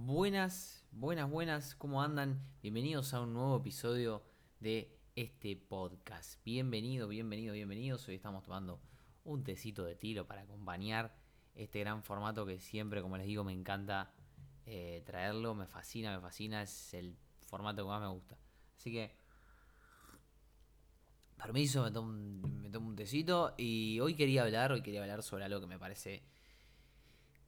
Buenas, buenas, buenas, ¿cómo andan? Bienvenidos a un nuevo episodio de este podcast. Bienvenido, bienvenido, bienvenidos. Hoy estamos tomando un tecito de tiro para acompañar este gran formato que siempre, como les digo, me encanta eh, traerlo. Me fascina, me fascina. Es el formato que más me gusta. Así que, permiso, me tomo, me tomo un tecito. Y hoy quería hablar, hoy quería hablar sobre algo que me parece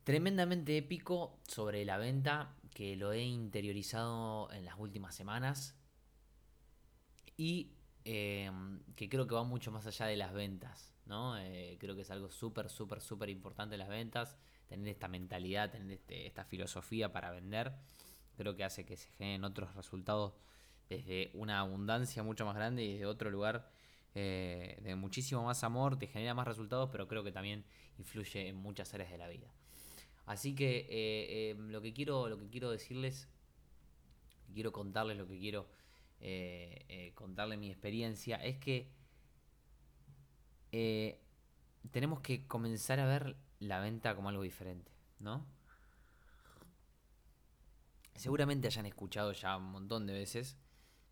tremendamente épico sobre la venta que lo he interiorizado en las últimas semanas y eh, que creo que va mucho más allá de las ventas, ¿no? Eh, creo que es algo súper, súper, súper importante las ventas, tener esta mentalidad, tener este, esta filosofía para vender, creo que hace que se generen otros resultados desde una abundancia mucho más grande y desde otro lugar eh, de muchísimo más amor, te genera más resultados, pero creo que también influye en muchas áreas de la vida. Así que eh, em, lo, que quiero, lo que quiero decirles, quiero contarles lo que quiero eh, eh, contarles mi experiencia, es que tenemos que comenzar a ver la venta como algo diferente, ¿no? Seguramente hayan escuchado ya un montón de veces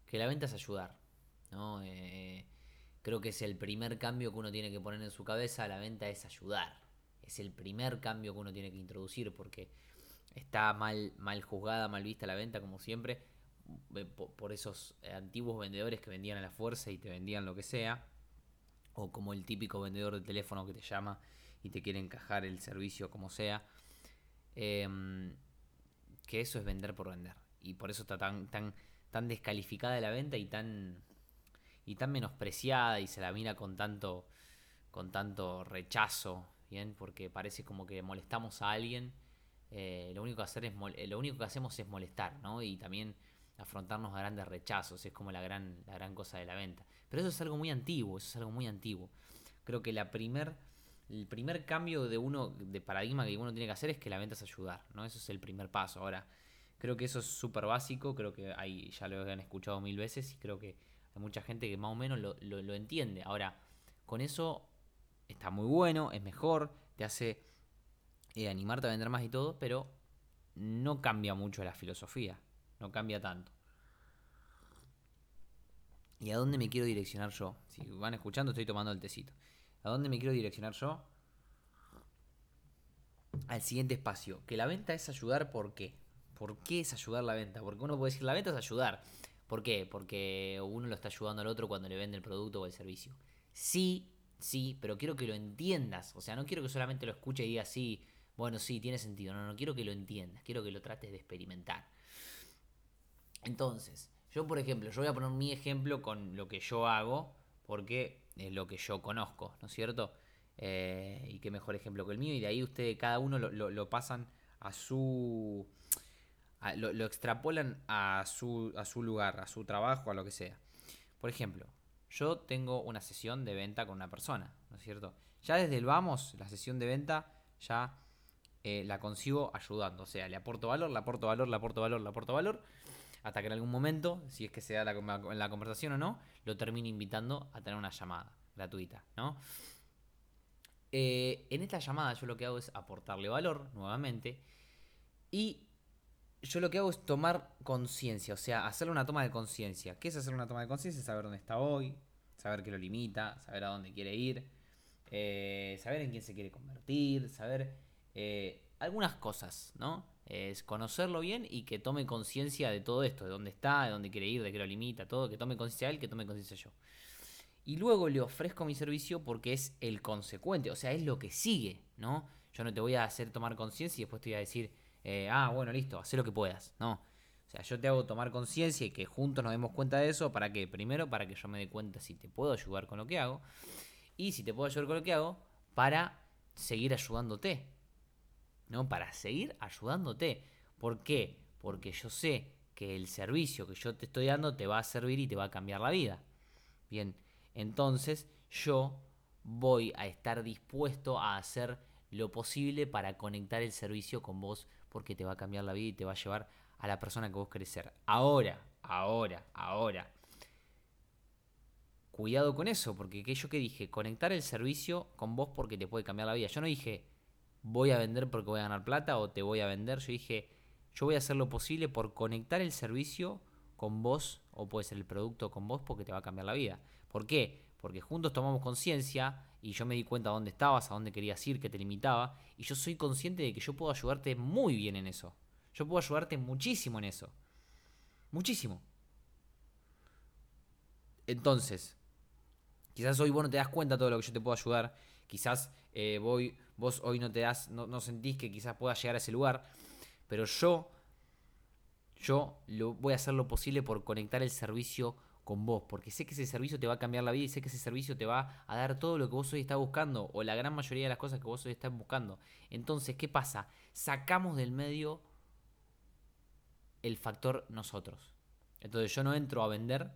que la venta es ayudar, ¿no? creo que es el primer cambio que uno tiene que poner en su cabeza, la venta es ayudar es el primer cambio que uno tiene que introducir porque está mal, mal juzgada, mal vista la venta, como siempre, eh, por esos antiguos vendedores que vendían a la fuerza y te vendían lo que sea, o como el típico vendedor de teléfono que te llama y te quiere encajar el servicio como sea, em, que eso es vender por vender. Y por eso está tan, tan, tan descalificada la venta y tan, y tan menospreciada y se la mira con tanto, con tanto rechazo bien, porque parece como que molestamos a alguien. Eh, lo único que hacer es eh, lo único que hacemos es molestar, ¿no? Y también afrontarnos a grandes rechazos, es como la gran, la gran cosa de la venta. Pero eso es algo muy antiguo, eso es algo muy antiguo. Creo que la primer, el primer cambio de uno, de paradigma que uno tiene que hacer es que la venta es ayudar, ¿no? Eso es el primer paso. Ahora, creo que eso es súper básico, creo que hay, ya lo han escuchado mil veces y creo que hay mucha gente que más o menos lo, lo entiende. Ahora, con eso está muy bueno, es mejor, te hace eh, animarte a vender más y todo, pero no cambia mucho la filosofía, no cambia tanto. ¿Y a dónde me quiero direccionar yo? Si van escuchando, estoy tomando el tecito. ¿A dónde me quiero direccionar yo? Al siguiente espacio. Que la venta es ayudar, ¿por qué? ¿Por qué es ayudar la venta? Porque uno puede decir, la venta es ayudar. ¿Por qué? Porque uno lo está ayudando al otro cuando le vende el producto o el servicio. Sí, sí, pero quiero que lo entiendas. O sea, no quiero que solamente lo escuche y diga sí, bueno, sí, tiene sentido. No, no quiero que lo entiendas, quiero que lo trates de experimentar. Entonces, yo por ejemplo, yo voy a poner mi ejemplo con lo que yo hago, porque es lo que yo conozco, ¿no es cierto? Eh, y qué mejor ejemplo que el mío, y de ahí ustedes, cada uno lo, pasan a su... lo, lo, extrapolan a su, a su lugar, a su trabajo, a lo que sea. Por ejemplo, yo tengo una sesión de venta con una persona, ¿no es cierto? Ya desde el vamos, la sesión de venta, ya eh, la consigo ayudando. O sea, le aporto valor, le aporto valor, le aporto valor, le aporto valor. Hasta que en algún momento, si es que se da la, la conversación o no, lo termino invitando a tener una llamada gratuita, ¿no? Eh, en esta llamada yo lo que hago es aportarle valor nuevamente y yo lo que hago es tomar conciencia, o sea, hacerle una toma de conciencia. ¿Qué es hacer una toma de conciencia? Saber dónde está hoy, saber qué lo limita, saber a dónde quiere ir, eh, saber en quién se quiere convertir, saber eh, algunas cosas, ¿no? Es conocerlo bien y que tome conciencia de todo esto, de dónde está, de dónde quiere ir, de qué lo limita, todo, que tome conciencia él, que tome conciencia yo. Y luego le ofrezco mi servicio porque es el consecuente, o sea, es lo que sigue, ¿no? Yo no te voy a hacer tomar conciencia y después te voy a decir, eh, ah, bueno, listo, haz lo que puedas. No. O sea, yo te hago tomar conciencia y que juntos nos demos cuenta de eso. ¿Para qué? Primero, para que yo me dé cuenta si te puedo ayudar con lo que hago. Y si te puedo ayudar con lo que hago, para seguir ayudándote. ¿No? Para seguir ayudándote. ¿Por qué? Porque yo sé que el servicio que yo te estoy dando te va a servir y te va a cambiar la vida. Bien, entonces yo voy a estar dispuesto a hacer lo posible para conectar el servicio con vos porque te va a cambiar la vida y te va a llevar a la persona que vos querés ser. Ahora, ahora, ahora. Cuidado con eso, porque yo que dije, conectar el servicio con vos porque te puede cambiar la vida. Yo no dije, voy a vender porque voy a ganar plata o te voy a vender. Yo dije, yo voy a hacer lo posible por conectar el servicio con vos, o puede ser el producto con vos, porque te va a cambiar la vida. ¿Por qué? Porque juntos tomamos conciencia y yo me di cuenta dónde estabas, a dónde querías ir, qué te limitaba, y yo soy consciente de que yo puedo ayudarte muy bien en eso. Yo puedo ayudarte muchísimo en eso. Muchísimo. Entonces, quizás hoy vos no te das cuenta de todo lo que yo te puedo ayudar. Quizás eh, voy, vos hoy no te das, no, no sentís que quizás puedas llegar a ese lugar. Pero yo, yo lo, voy a hacer lo posible por conectar el servicio con vos, porque sé que ese servicio te va a cambiar la vida y sé que ese servicio te va a dar todo lo que vos hoy estás buscando, o la gran mayoría de las cosas que vos hoy estás buscando. Entonces, ¿qué pasa? Sacamos del medio el factor nosotros. Entonces yo no entro a vender,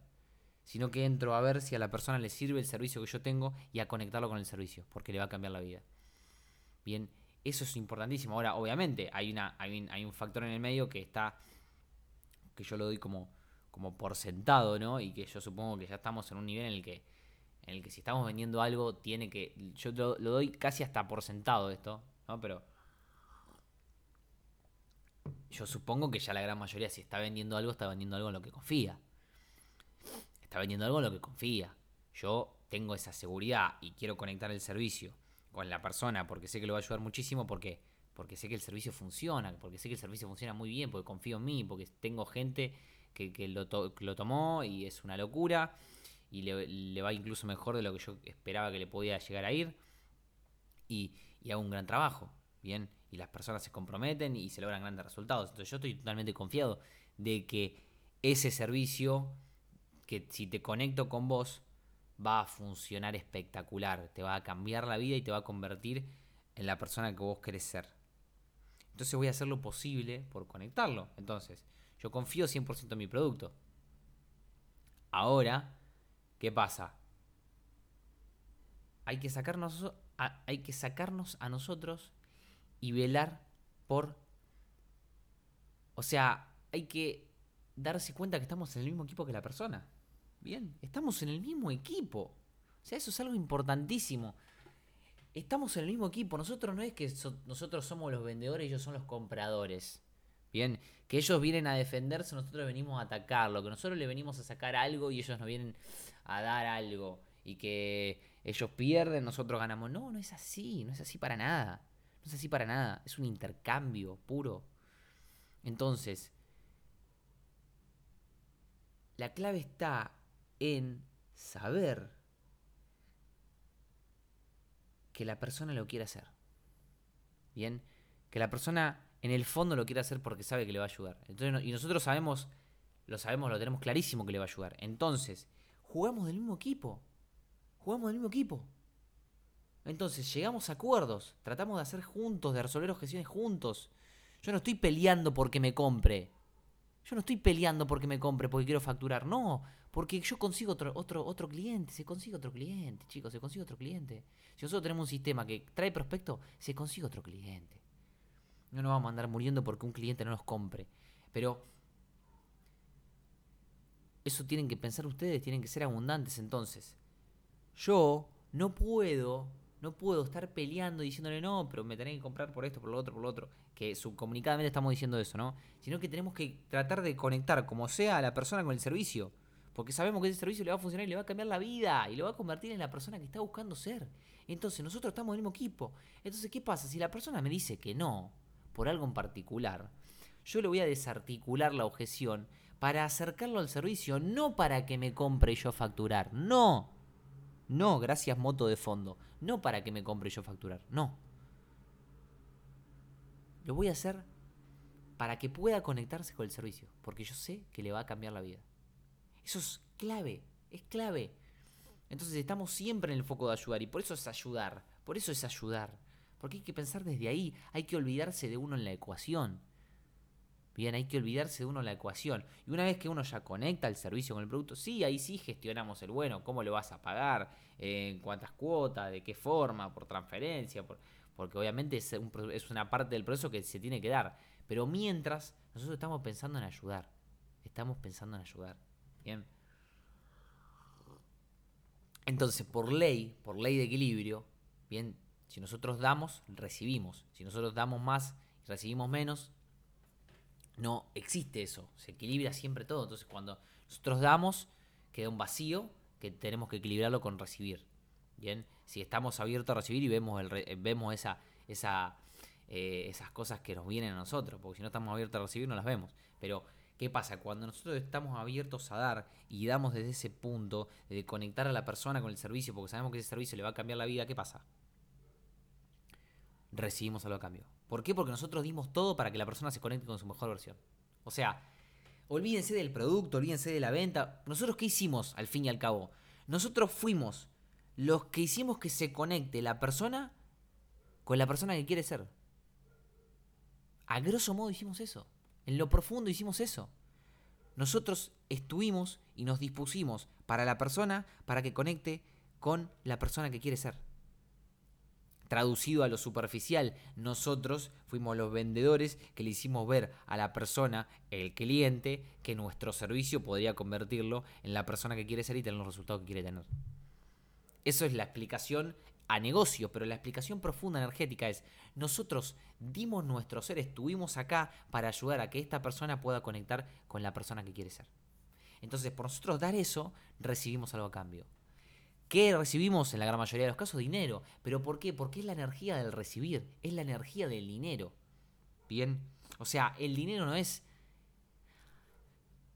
sino que entro a ver si a la persona le sirve el servicio que yo tengo y a conectarlo con el servicio, porque le va a cambiar la vida. Bien, eso es importantísimo. Ahora, obviamente, hay, una, hay, un, factor en el medio que está, que yo lo doy como, como por sentado, ¿no? Y que yo supongo que ya estamos en un nivel en el que, en el que si estamos vendiendo algo, tiene que, yo lo, doy casi hasta por sentado esto, ¿no? Pero yo supongo que ya la gran mayoría, si está vendiendo algo, está vendiendo algo en lo que confía. Está vendiendo algo en lo que confía. Yo tengo esa seguridad y quiero conectar el servicio con la persona porque sé que lo va a ayudar muchísimo porque porque sé que el servicio funciona, porque sé que el servicio funciona muy bien, porque confío en mí, porque tengo gente que, lo, tomó y es una locura y le, va incluso mejor de lo que yo esperaba que le podía llegar a ir y, y hago un gran trabajo, ¿bien? Y las personas se comprometen y se logran grandes resultados. Entonces yo estoy totalmente confiado de que ese servicio, que si te conecto con vos, va a funcionar espectacular, te va a cambiar la vida y te va a convertir en la persona que vos querés ser. Entonces voy a hacer lo posible por conectarlo. Entonces, yo confío 100% en mi producto. Ahora, ¿qué pasa? Hay que sacarnos a, hay que sacarnos a nosotros y velar por o sea, hay que darse cuenta que estamos en el mismo equipo que la persona. Bien, estamos en el mismo equipo. O sea, eso es algo importantísimo. Estamos en el mismo equipo. Nosotros no es que nosotros somos los vendedores y ellos son los compradores. Bien, que ellos vienen a defenderse, nosotros venimos a atacarlo. Que nosotros le venimos a sacar algo y ellos nos vienen a dar algo. Y que ellos pierden, nosotros ganamos. No, no es así. No es así para nada. No es así para nada. Es un intercambio puro. Entonces, la clave está en saber que la persona lo quiere hacer. Bien, que la persona en el fondo lo quiere hacer porque sabe que le va a ayudar. Entonces, y nosotros sabemos, lo sabemos, lo tenemos clarísimo que le va a ayudar. Entonces, jugamos del mismo equipo. Jugamos del mismo equipo. Entonces, llegamos a acuerdos. Tratamos de hacer juntos, de resolver objeciones juntos. Yo no estoy peleando porque me compre. Yo no estoy peleando porque me compre, porque quiero facturar. No, porque yo consigo otro, otro, otro cliente. Se consigue otro cliente, chicos, se consigue otro cliente. Si nosotros tenemos un sistema que trae prospecto, se consigue otro cliente. No nos vamos a andar muriendo porque un cliente no nos compre. Pero eso tienen que pensar ustedes, tienen que ser abundantes entonces. Yo no puedo no puedo estar peleando diciéndole no, pero me tenés que comprar por esto, por lo otro, por lo otro. Que subcomunicadamente estamos diciendo eso, ¿no? Sino que tenemos que tratar de conectar como sea a la persona con el servicio. Porque sabemos que ese servicio le va a funcionar y le va a cambiar la vida y lo va a convertir en la persona que está buscando ser. Entonces nosotros estamos en el mismo equipo. Entonces, ¿qué pasa? Si la persona me dice que no, por algo en particular, yo le voy a desarticular la objeción para acercarlo al servicio, no para que me compre yo facturar. No. No, gracias moto de fondo. No para que me compre yo facturar. No. Lo voy a hacer para que pueda conectarse con el servicio. Porque yo sé que le va a cambiar la vida. Eso es clave. Es clave. Entonces estamos siempre en el foco de ayudar. Y por eso es ayudar. Por eso es ayudar. Porque hay que pensar desde ahí. Hay que olvidarse de uno en la ecuación. Bien, hay que olvidarse de uno la ecuación. Y una vez que uno ya conecta el servicio con el producto, sí, ahí sí gestionamos el bueno, cómo lo vas a pagar, en cuántas cuotas, de qué forma, por transferencia, porque obviamente es, es una parte del proceso que se tiene que dar. Pero mientras, nosotros estamos pensando en ayudar. Estamos pensando en ayudar. Bien. Entonces, por ley, por ley de equilibrio, bien, si nosotros damos, recibimos. Si nosotros damos más y recibimos menos, no existe eso, se equilibra siempre todo. Entonces cuando nosotros damos, queda un vacío que tenemos que equilibrarlo con recibir. Bien, si estamos abiertos a recibir y vemos, el, vemos esa, esa, eh, esas cosas que nos vienen a nosotros, porque si no estamos abiertos a recibir no las vemos. Pero, ¿qué pasa? Cuando nosotros estamos abiertos a dar y damos desde ese punto de conectar a la persona con el servicio, porque sabemos que ese servicio le va a cambiar la vida, ¿qué pasa? Recibimos algo a cambio. ¿Por qué? Porque nosotros dimos todo para que la persona se conecte con su mejor versión. O sea, olvídense del producto, olvídense de la venta. ¿Nosotros qué hicimos al fin y al cabo? Nosotros fuimos los que hicimos que se conecte la persona con la persona que quiere ser. A grosso modo hicimos eso. En lo profundo hicimos eso. Nosotros estuvimos y nos dispusimos para la persona para que conecte con la persona que quiere ser traducido a lo superficial, nosotros fuimos los vendedores que le hicimos ver a la persona, el cliente, que nuestro servicio podría convertirlo en la persona que quiere ser y tener los resultados que quiere tener. Eso es la explicación a negocio, pero la explicación profunda energética es, nosotros dimos nuestro ser, estuvimos acá para ayudar a que esta persona pueda conectar con la persona que quiere ser. Entonces, por nosotros dar eso, recibimos algo a cambio. ¿Qué recibimos en la gran mayoría de los casos? Dinero. ¿Pero por qué? Porque es la energía del recibir, es la energía del dinero. Bien, o sea, el dinero no es...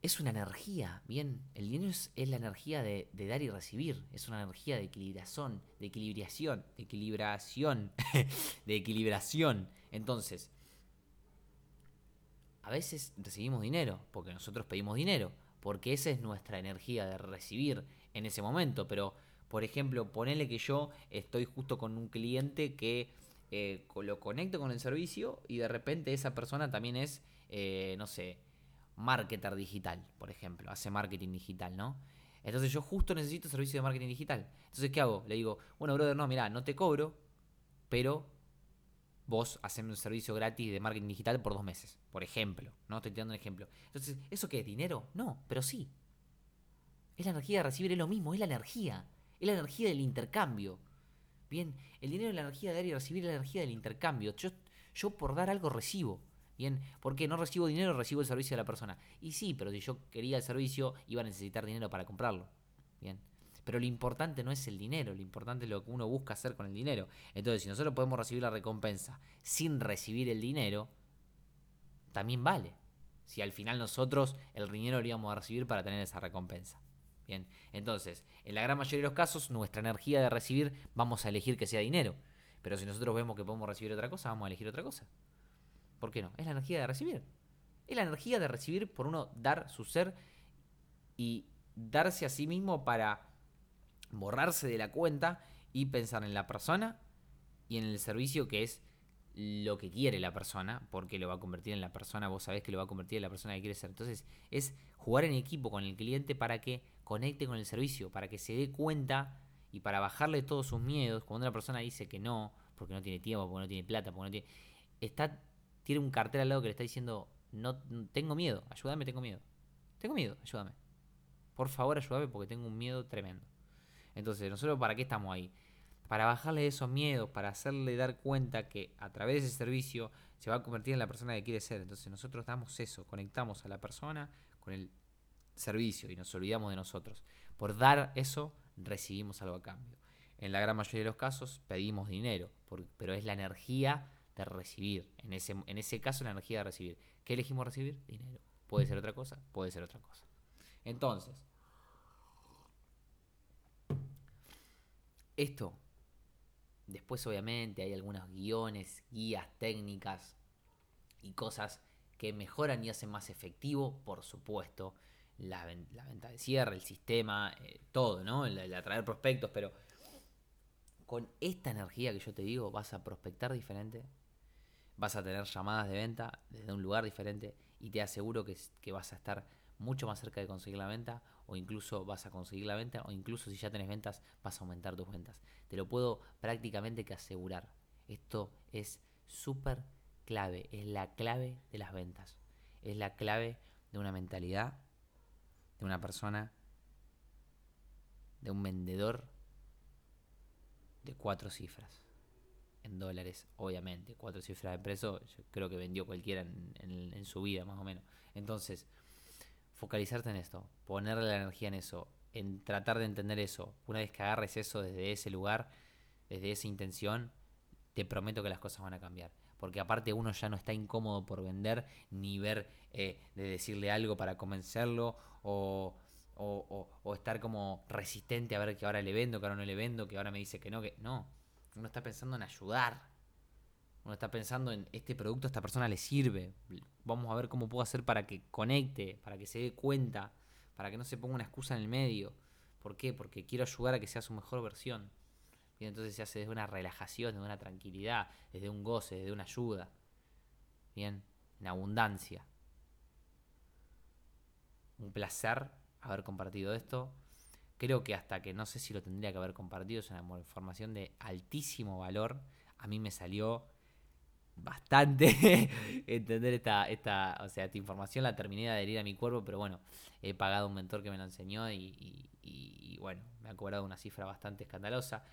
Es una energía, bien. El dinero es, la energía de, dar y recibir. Es una energía de equilibración, de equilibración, de equilibración, de equilibración. Entonces, a veces recibimos dinero, porque nosotros pedimos dinero, porque esa es nuestra energía de recibir en ese momento, pero por ejemplo, ponele que yo estoy justo con un cliente que eh, lo conecto con el servicio y de repente esa persona también es, eh, no sé, marketer digital, por ejemplo, hace marketing digital, ¿no? Entonces yo justo necesito servicio de marketing digital. Entonces, ¿qué hago? Le digo, bueno, brother, no, mira, no te cobro, pero vos haceme un servicio gratis de marketing digital por dos meses, por ejemplo, ¿no? Estoy dando un ejemplo. Entonces, ¿eso qué? ¿Dinero? No, pero sí. Es la energía de recibir, es lo mismo, es la energía. Es la energía del intercambio. Bien, el dinero es la energía de dar y recibir la energía del intercambio. Yo, yo por dar algo recibo. Bien, porque no recibo dinero, recibo el servicio de la persona. Y sí, pero si yo quería el servicio, iba a necesitar dinero para comprarlo. Bien. Pero lo importante no es el dinero, lo importante es lo que uno busca hacer con el dinero. Entonces, si nosotros podemos recibir la recompensa sin recibir el dinero, también vale. Si al final nosotros el dinero lo íbamos a recibir para tener esa recompensa. Bien, entonces, en la gran mayoría de los casos, nuestra energía de recibir vamos a elegir que sea dinero. Pero si nosotros vemos que podemos recibir otra cosa, vamos a elegir otra cosa. ¿Por qué no? Es la energía de recibir. Es la energía de recibir por uno dar su ser y darse a sí mismo para borrarse de la cuenta y pensar en la persona y en el servicio que es lo que quiere la persona, porque lo va a convertir en la persona, vos sabés que lo va a convertir en la persona que quiere ser. Entonces, es jugar en equipo con el cliente para que conecte con el servicio, para que se dé cuenta y para bajarle todos sus miedos. Cuando una persona dice que no, porque no tiene tiempo, porque no tiene plata, porque no tiene. Está, tiene un cartel al lado que le está diciendo: No tengo miedo, ayúdame, tengo miedo. Tengo miedo, ayúdame. Por favor, ayúdame porque tengo un miedo tremendo. Entonces, ¿nosotros para qué estamos ahí? para bajarle esos miedos, para hacerle dar cuenta que a través de ese servicio se va a convertir en la persona que quiere ser. Entonces nosotros damos eso, conectamos a la persona con el servicio y nos olvidamos de nosotros. Por dar eso, recibimos algo a cambio. En la gran mayoría de los casos pedimos dinero, pero es la energía de recibir. En ese, en ese caso, la energía de recibir. ¿Qué elegimos recibir? Dinero. Puede ser otra cosa, puede ser otra cosa. Entonces, esto Después obviamente hay algunos guiones, guías, técnicas y cosas que mejoran y hacen más efectivo, por supuesto, la, venta de cierre, el sistema, eh, todo, ¿no? El, atraer prospectos, pero con esta energía que yo te digo vas a prospectar diferente, vas a tener llamadas de venta desde un lugar diferente y te aseguro que, que vas a estar mucho más cerca de conseguir la venta o incluso vas a conseguir la venta o incluso si ya tenés ventas vas a aumentar tus ventas. Te lo puedo prácticamente que asegurar. Esto es súper clave, es la clave de las ventas. Es la clave de una mentalidad, de una persona, de un vendedor de cuatro cifras. en dólares, obviamente. Cuatro cifras de precio, yo creo que vendió cualquiera en, su vida, más o menos. Entonces, focalizarte en esto, ponerle la energía en eso, en tratar de entender eso. Una vez que agarres eso desde ese lugar, desde esa intención, te prometo que las cosas van a cambiar. Porque aparte uno ya no está incómodo por vender, ni ver eh, de decirle algo para convencerlo, o, o, o, estar como resistente a ver que ahora le vendo, que ahora no le vendo, que ahora me dice que no, que no. Uno está pensando en ayudar. Uno está pensando en este producto a esta persona le sirve. Vamos a ver cómo puedo hacer para que conecte, para que se dé cuenta, para que no se ponga una excusa en el medio. ¿Por qué? Porque quiero ayudar a que sea su mejor versión. Entonces se hace desde una relajación, desde una tranquilidad, desde un goce, desde una ayuda. Bien, en abundancia. Un placer haber compartido esto. Creo que hasta que no sé si lo tendría que haber compartido, es una información de altísimo valor. A mí me salió bastante entender esta, esta, o sea, esta información la terminé de adherir a mi cuerpo, pero bueno, he pagado un mentor que me lo enseñó y, bueno, me ha cobrado una cifra bastante escandalosa.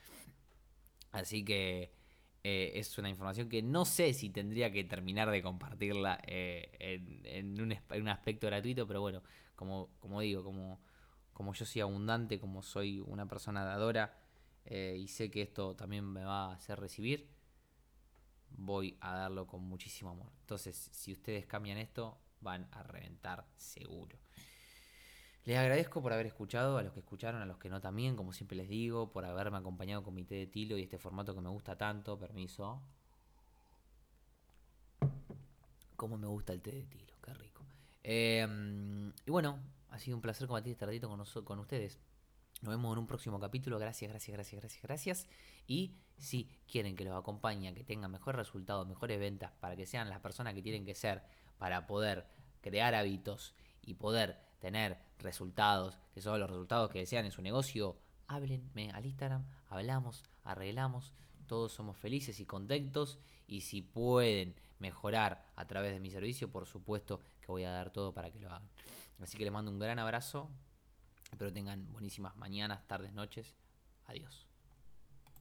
Así que eh, es una información que no sé si tendría que terminar de compartirla eh, en, un, en, un, aspecto gratuito, pero bueno, como, como digo, como como yo soy abundante, como soy una persona dadora eh, y sé que esto también me va a hacer recibir, voy a darlo con muchísimo amor. Entonces, si ustedes cambian esto, van a reventar seguro. Les agradezco por haber escuchado, a los que escucharon, a los que no también, como siempre les digo, por haberme acompañado con mi té de tilo y este formato que me gusta tanto. Permiso. Como me gusta el té de tilo, qué rico. Eh, y bueno, ha sido un placer compartir este ratito con, con ustedes. Nos vemos en un próximo capítulo. Gracias, gracias, gracias, gracias, gracias. Y si quieren que los acompañe, que tengan mejores resultados, mejores ventas, para que sean las personas que tienen que ser, para poder crear hábitos y poder tener resultados, que son los resultados que desean en su negocio, háblenme al Instagram, hablamos, arreglamos, todos somos felices y contentos. Y si pueden mejorar a través de mi servicio, por supuesto que voy a dar todo para que lo hagan. Así que les mando un gran abrazo. Espero tengan buenísimas mañanas, tardes, noches. Adiós.